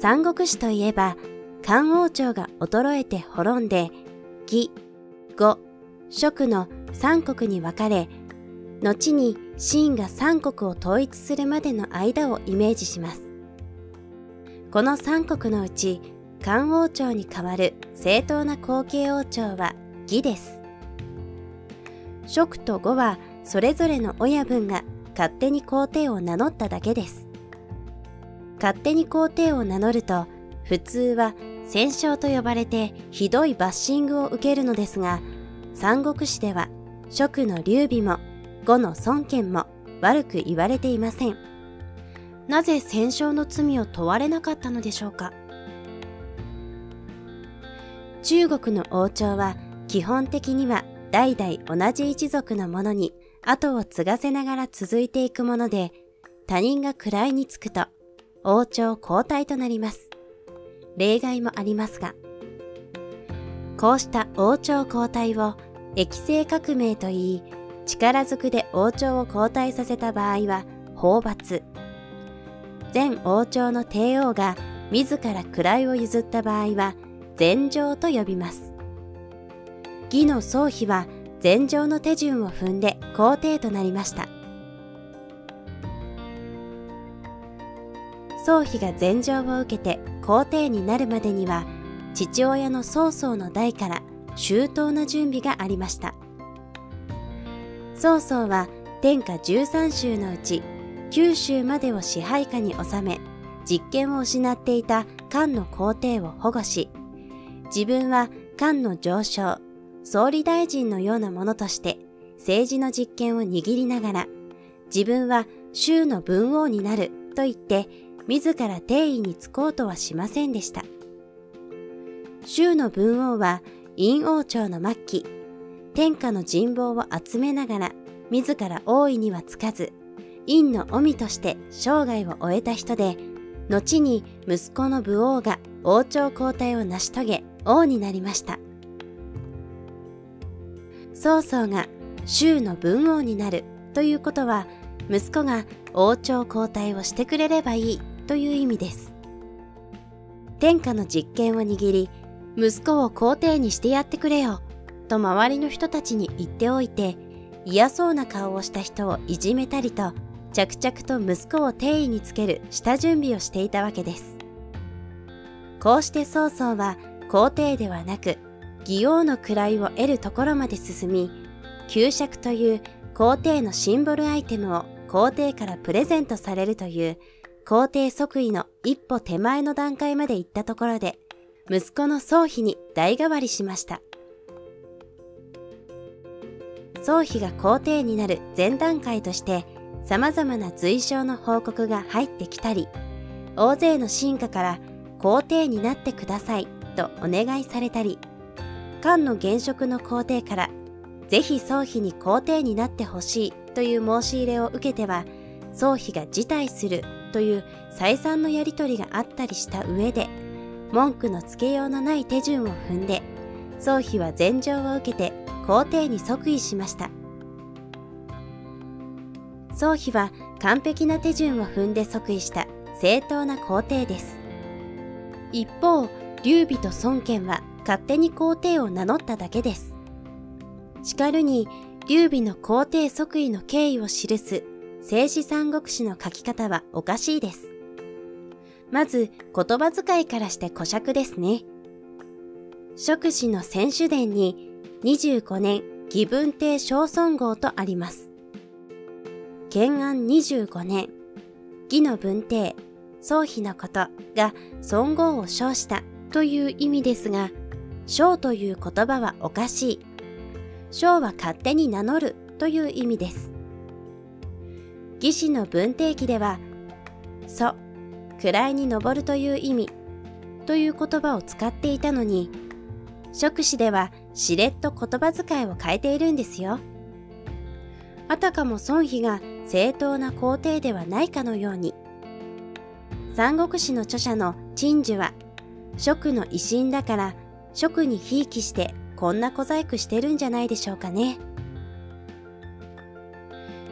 三国志といえば、漢王朝が衰えて滅んで、義、呉、蜀の三国に分かれ、後に秦が三国を統一するまでの間をイメージします。この三国のうち、漢王朝に代わる正当な後継王朝は義です。蜀と呉はそれぞれの親分が勝手に皇帝を名乗っただけです。勝手に皇帝を名乗ると、普通は戦勝と呼ばれてひどいバッシングを受けるのですが、三国志では蜀の劉備も呉の孫権も悪く言われていません。なぜ戦勝の罪を問われなかったのでしょうか中国の王朝は基本的には代々同じ一族のものに後を継がせながら続いていくもので、他人が位につくと王朝交代となります。例外もありますが、こうした王朝交代を液政革命といい、力ずくで王朝を交代させた場合は法罰。前王朝の帝王が自ら位を譲った場合は禅譲と呼びます。義の宗妃は禅譲の手順を踏んで皇帝となりました。宗妃が禅譲を受けて皇帝になるまでには父親の曹操の代から周到な準備がありました。曹操は天下13州のうち九州までを支配下に収め実権を失っていた漢の皇帝を保護し自分は漢の上昇総理大臣のようなものとして政治の実権を握りながら自分は州の文王になると言って自ら定位につこうとはしませんでした。州の文王は陰王朝の末期、天下の人望を集めながら自ら王位にはつかず、陰の臣として生涯を終えた人で、後に息子の武王が王朝交代を成し遂げ王になりました。曹操が州の文王になるということは、息子が王朝交代をしてくれればいいという意味です。天下の実権を握り、息子を皇帝にしてやってくれよ、と周りの人たちに言っておいて、嫌そうな顔をした人をいじめたりと、着々と息子を定位につける下準備をしていたわけです。こうして曹操は皇帝ではなく、義王の位を得るところまで進み、給爵という皇帝のシンボルアイテムを皇帝からプレゼントされるという皇帝即位の一歩手前の段階まで行ったところで、息子の宗妃に代替わりしました。宗妃が皇帝になる前段階として、様々な随称の報告が入ってきたり、大勢の進化から皇帝になってくださいとお願いされたり、漢の現職の皇帝から、ぜひ宗妃に皇帝になってほしいという申し入れを受けては、宗妃が辞退するという再三のやり取りがあったりした上で、文句のつけようのない手順を踏んで、宗妃は禅譲を受けて皇帝に即位しました。宗妃は完璧な手順を踏んで即位した正当な皇帝です。一方、劉備と孫権は勝手に皇帝を名乗っただけです。しかるに、劉備の皇帝即位の経緯を記す聖史三国志の書き方はおかしいです。まず言葉遣いからして古尺ですね。職史の選手伝に25年義文帝小孫号とあります。建安25年、義の文帝、宗妃のことが孫号を称したという意味ですが、章という言葉はおかしい。章は勝手に名乗るという意味です。義士の文定記では、祖、位に登るという意味という言葉を使っていたのに、職史ではしれっと言葉遣いを変えているんですよ。あたかも孫妃が正当な皇帝ではないかのように。三国志の著者の陳樹は、職の威信だから職にひいきしてこんな小細工してるんじゃないでしょうかね。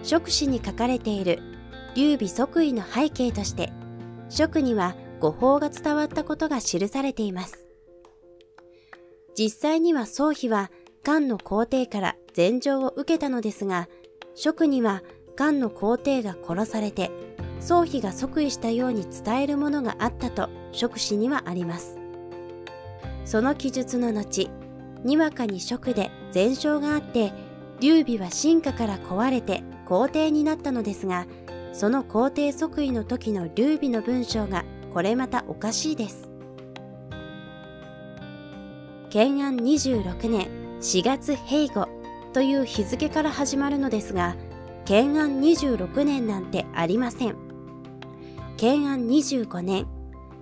職史に書かれている劉備即位の背景として、職には誤報が伝わったことが記されています。実際には宗妃は漢の皇帝から禅譲を受けたのですが、職には漢の皇帝が殺されて、宗妃が即位したように伝えるものがあったと職史にはあります。その記述の後、にわかに職で禅承があって、劉備は進化から壊れて皇帝になったのですが、その皇帝即位の時の劉備の文章がこれまたおかしいです。建安26年4月平吾という日付から始まるのですが、建安26年なんてありません。建安25年、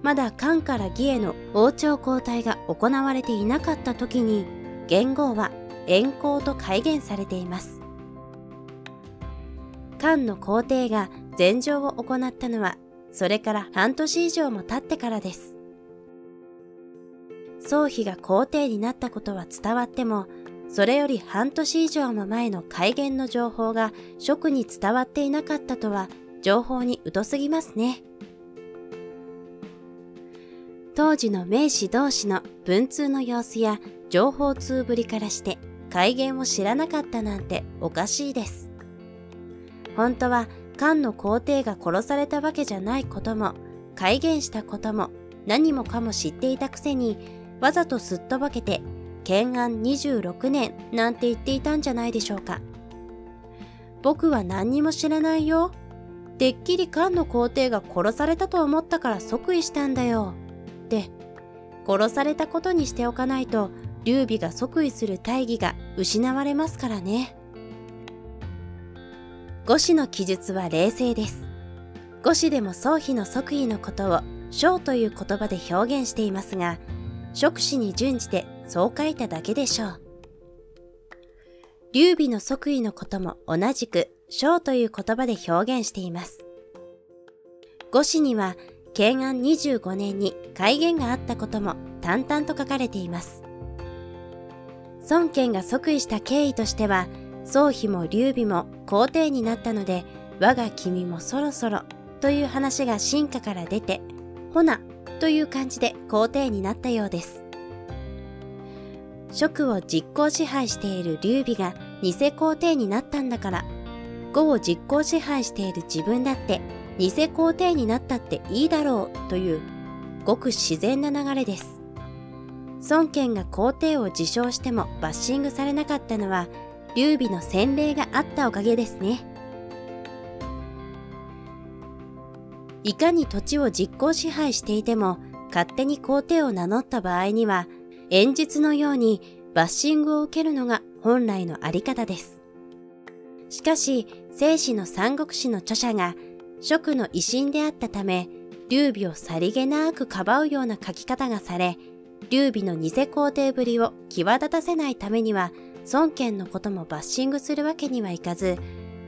まだ漢から義への王朝交代が行われていなかった時に、元号は円光と改元されています。漢の皇帝が禅譲を行ったのは、それから半年以上も経ってからです。宗妃が皇帝になったことは伝わっても、それより半年以上も前の改元の情報が職に伝わっていなかったとは、情報に疎すぎますね。当時の名士同士の文通の様子や情報通ぶりからして改元を知らなかったなんておかしいです。本当は漢の皇帝が殺されたわけじゃないことも、改元したことも何もかも知っていたくせに、わざとすっとぼけて、建安26年なんて言っていたんじゃないでしょうか。僕は何にも知らないよ。てっきり漢の皇帝が殺されたと思ったから即位したんだよ。って、殺されたことにしておかないと、劉備が即位する大義が失われますからね。五子の記述は冷静です。五子でも宗妃の即位のことを章という言葉で表現していますが、職史に準じてそう書いただけでしょう。劉備の即位のことも同じく章という言葉で表現しています。五子には建安25年に改元があったことも淡々と書かれています。孫権が即位した経緯としては、宗妃も劉備も皇帝になったので、我が君もそろそろという話が進化から出て、ほなという感じで皇帝になったようです。職を実行支配している劉備が偽皇帝になったんだから、呉を実行支配している自分だって偽皇帝になったっていいだろうというごく自然な流れです。孫権が皇帝を自称してもバッシングされなかったのは劉備の洗礼があったおかげですね。いかに土地を実行支配していても勝手に皇帝を名乗った場合には演説のようにバッシングを受けるのが本来のあり方です。しかし、聖史の三国志の著者が職の威信であったため、劉備をさりげなくかばうような書き方がされ、劉備の偽皇帝ぶりを際立たせないためには孫権のこともバッシングするわけにはいかず、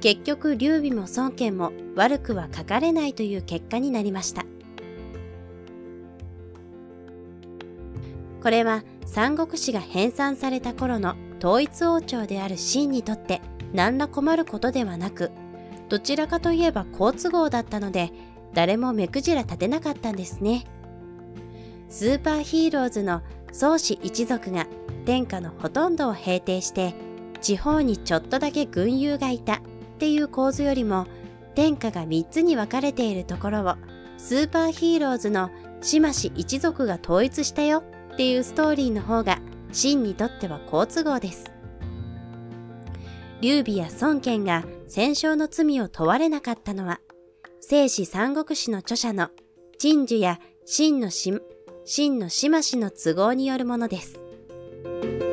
結局劉備も孫権も悪くは書かれないという結果になりました。これは三国志が編纂された頃の統一王朝である秦にとって何ら困ることではなく、どちらかといえば好都合だったので、誰も目くじら立てなかったんですね。スーパーヒーローズの宗氏一族が天下のほとんどを平定して地方にちょっとだけ軍友がいたっていう構図よりも天下が3つに分かれているところをスーパーヒーローズの島氏一族が統一したよっていうストーリーの方が秦にとっては好都合です。劉備や孫権が戦勝の罪を問われなかったのは、聖史三国志の著者の陳樹や秦の秦の島氏の都合によるものです。Thank you